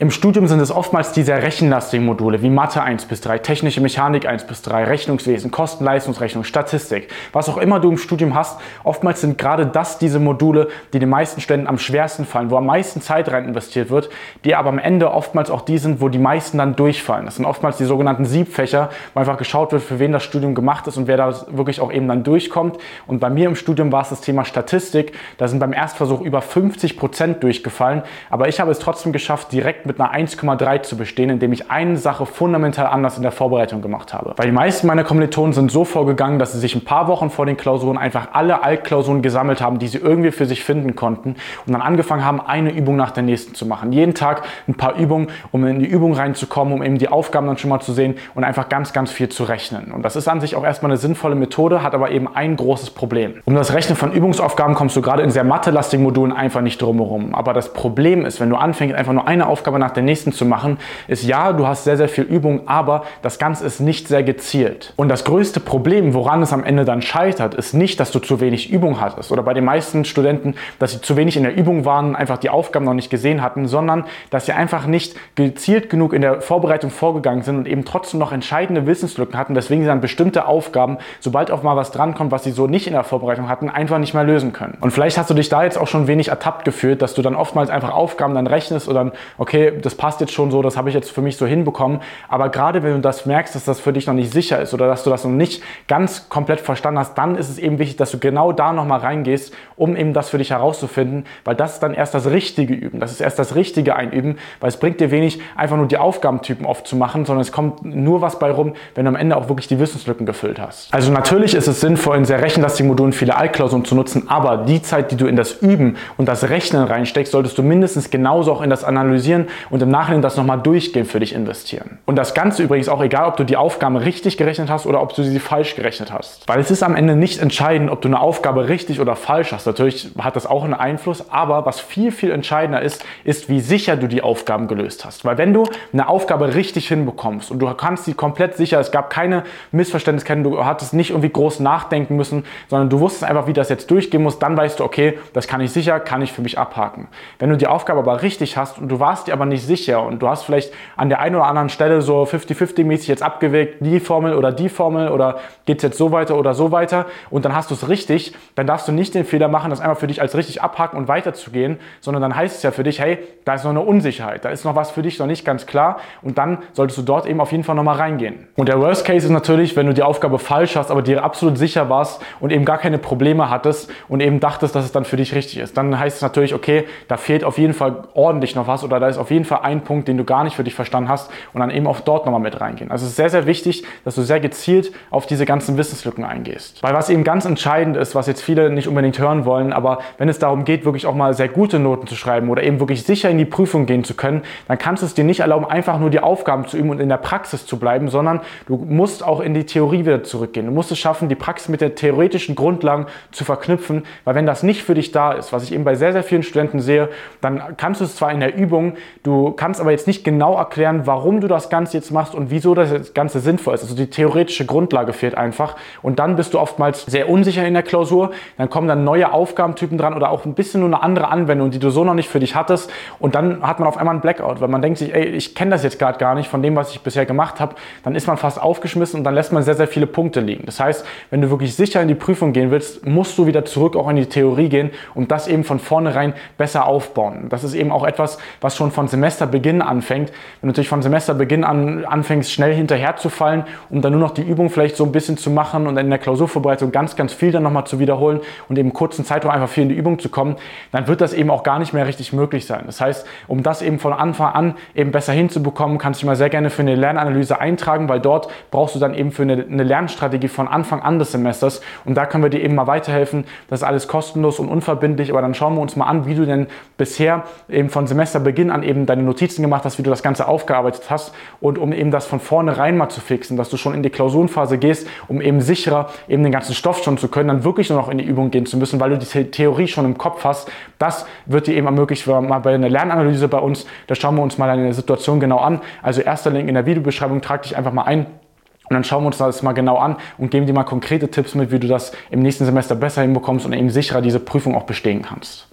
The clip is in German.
Im Studium sind es oftmals diese rechenlastigen Module wie Mathe 1 bis 3, Technische Mechanik 1 bis 3, Rechnungswesen, Kosten-Leistungsrechnung, Statistik, was auch immer du im Studium hast. Oftmals sind gerade das diese Module, die den meisten Studenten am schwersten fallen, wo am meisten Zeit rein investiert wird, die aber am Ende oftmals auch die sind, wo die meisten dann durchfallen. Das sind oftmals die sogenannten Siebfächer, wo einfach geschaut wird, für wen das Studium gemacht ist und wer da wirklich auch eben dann durchkommt. Und bei mir im Studium war es das Thema Statistik. Da sind beim Erstversuch über 50 Prozent durchgefallen, aber ich habe es trotzdem geschafft, direkt mit einer 1,3 zu bestehen, indem ich eine Sache fundamental anders in der Vorbereitung gemacht habe. Weil die meisten meiner Kommilitonen sind so vorgegangen, dass sie sich ein paar Wochen vor den Klausuren einfach alle Altklausuren gesammelt haben, die sie irgendwie für sich finden konnten und dann angefangen haben, eine Übung nach der nächsten zu machen. Jeden Tag ein paar Übungen, um in die Übung reinzukommen, um eben die Aufgaben dann schon mal zu sehen und einfach ganz, ganz viel zu rechnen. Und das ist an sich auch erstmal eine sinnvolle Methode, hat aber eben ein großes Problem. Um das Rechnen von Übungsaufgaben kommst du gerade in sehr mathelastigen Modulen einfach nicht drumherum. Aber das Problem ist, wenn du anfängst, einfach nur eine Aufgabe nach der nächsten zu machen, ist ja, du hast sehr, sehr viel Übung, aber das Ganze ist nicht sehr gezielt. Und das größte Problem, woran es am Ende dann scheitert, ist nicht, dass du zu wenig Übung hattest oder bei den meisten Studenten, dass sie zu wenig in der Übung waren, einfach die Aufgaben noch nicht gesehen hatten, sondern dass sie einfach nicht gezielt genug in der Vorbereitung vorgegangen sind und eben trotzdem noch entscheidende Wissenslücken hatten, deswegen sie dann bestimmte Aufgaben, sobald auch mal was drankommt, was sie so nicht in der Vorbereitung hatten, einfach nicht mehr lösen können. Und vielleicht hast du dich da jetzt auch schon wenig ertappt gefühlt, dass du dann oftmals einfach Aufgaben dann rechnest oder dann, okay, das passt jetzt schon so, das habe ich jetzt für mich so hinbekommen. Aber gerade wenn du das merkst, dass das für dich noch nicht sicher ist oder dass du das noch nicht ganz komplett verstanden hast, dann ist es eben wichtig, dass du genau da nochmal reingehst, um eben das für dich herauszufinden, weil das ist dann erst das richtige Üben. Das ist erst das richtige Einüben, weil es bringt dir wenig, einfach nur die Aufgabentypen oft zu machen, sondern es kommt nur was bei rum, wenn du am Ende auch wirklich die Wissenslücken gefüllt hast. Also natürlich ist es sinnvoll, in sehr rechenlastigen Modulen viele Altklausuren zu nutzen, aber die Zeit, die du in das Üben und das Rechnen reinsteckst, solltest du mindestens genauso auch in das Analysieren und im Nachhinein das nochmal durchgehend für dich investieren. Und das Ganze übrigens auch egal, ob du die Aufgaben richtig gerechnet hast oder ob du sie falsch gerechnet hast. Weil es ist am Ende nicht entscheidend, ob du eine Aufgabe richtig oder falsch hast. Natürlich hat das auch einen Einfluss, aber was viel, viel entscheidender ist, ist, wie sicher du die Aufgaben gelöst hast. Weil wenn du eine Aufgabe richtig hinbekommst und du kannst sie komplett sicher, es gab keine Missverständnisse, du hattest nicht irgendwie groß nachdenken müssen, sondern du wusstest einfach, wie das jetzt durchgehen muss, dann weißt du, okay, das kann ich sicher, kann ich für mich abhaken. Wenn du die Aufgabe aber richtig hast und du warst dir aber nicht sicher. Und du hast vielleicht an der einen oder anderen Stelle so 50-50-mäßig jetzt abgewägt, die Formel oder die Formel oder geht es jetzt so weiter oder so weiter. Und dann hast du es richtig, dann darfst du nicht den Fehler machen, das einfach für dich als richtig abhaken und weiterzugehen, sondern dann heißt es ja für dich, hey, da ist noch eine Unsicherheit, da ist noch was für dich noch nicht ganz klar. Und dann solltest du dort eben auf jeden Fall nochmal reingehen. Und der Worst Case ist natürlich, wenn du die Aufgabe falsch hast, aber dir absolut sicher warst und eben gar keine Probleme hattest und eben dachtest, dass es dann für dich richtig ist. Dann heißt es natürlich, okay, da fehlt auf jeden Fall ordentlich noch was oder da ist auf jeden Fall ein Punkt, den du gar nicht für dich verstanden hast und dann eben auch dort nochmal mit reingehen. Also es ist sehr, sehr wichtig, dass du sehr gezielt auf diese ganzen Wissenslücken eingehst. Weil was eben ganz entscheidend ist, was jetzt viele nicht unbedingt hören wollen, aber wenn es darum geht, wirklich auch mal sehr gute Noten zu schreiben oder eben wirklich sicher in die Prüfung gehen zu können, dann kannst du es dir nicht erlauben, einfach nur die Aufgaben zu üben und in der Praxis zu bleiben, sondern du musst auch in die Theorie wieder zurückgehen. Du musst es schaffen, die Praxis mit den theoretischen Grundlagen zu verknüpfen, weil wenn das nicht für dich da ist, was ich eben bei sehr, sehr vielen Studenten sehe, dann kannst du es zwar in der Übung, du kannst aber jetzt nicht genau erklären, warum du das Ganze jetzt machst und wieso das Ganze sinnvoll ist. Also die theoretische Grundlage fehlt einfach und dann bist du oftmals sehr unsicher in der Klausur, dann kommen dann neue Aufgabentypen dran oder auch ein bisschen nur eine andere Anwendung, die du so noch nicht für dich hattest und dann hat man auf einmal einen Blackout, weil man denkt sich, ey, ich kenne das jetzt gerade gar nicht von dem, was ich bisher gemacht habe, dann ist man fast aufgeschmissen und dann lässt man sehr, sehr viele Punkte liegen. Das heißt, wenn du wirklich sicher in die Prüfung gehen willst, musst du wieder zurück auch in die Theorie gehen und das eben von vornherein besser aufbauen. Das ist eben auch etwas, was schon von Semesterbeginn anfängt. Wenn du natürlich von Semesterbeginn an anfängst, schnell hinterher zu fallen, um dann nur noch die Übung vielleicht so ein bisschen zu machen und in der Klausurvorbereitung ganz, ganz viel dann nochmal zu wiederholen und eben kurzen Zeitraum einfach viel in die Übung zu kommen, dann wird das eben auch gar nicht mehr richtig möglich sein. Das heißt, um das eben von Anfang an eben besser hinzubekommen, kannst du dich mal sehr gerne für eine Lernanalyse eintragen, weil dort brauchst du dann eben für eine, eine Lernstrategie von Anfang an des Semesters und da können wir dir eben mal weiterhelfen. Das ist alles kostenlos und unverbindlich, aber dann schauen wir uns mal an, wie du denn bisher eben von Semesterbeginn an eben deine Notizen gemacht hast, wie du das Ganze aufgearbeitet hast und um eben das von vornherein mal zu fixen, dass du schon in die Klausurenphase gehst, um eben sicherer eben den ganzen Stoff schon zu können, dann wirklich nur noch in die Übung gehen zu müssen, weil du die Theorie schon im Kopf hast. Das wird dir eben ermöglicht, mal bei einer Lernanalyse bei uns, da schauen wir uns mal deine Situation genau an. Also erster Link in der Videobeschreibung, trag dich einfach mal ein. Und dann schauen wir uns das mal genau an und geben dir mal konkrete Tipps mit, wie du das im nächsten Semester besser hinbekommst und eben sicherer diese Prüfung auch bestehen kannst.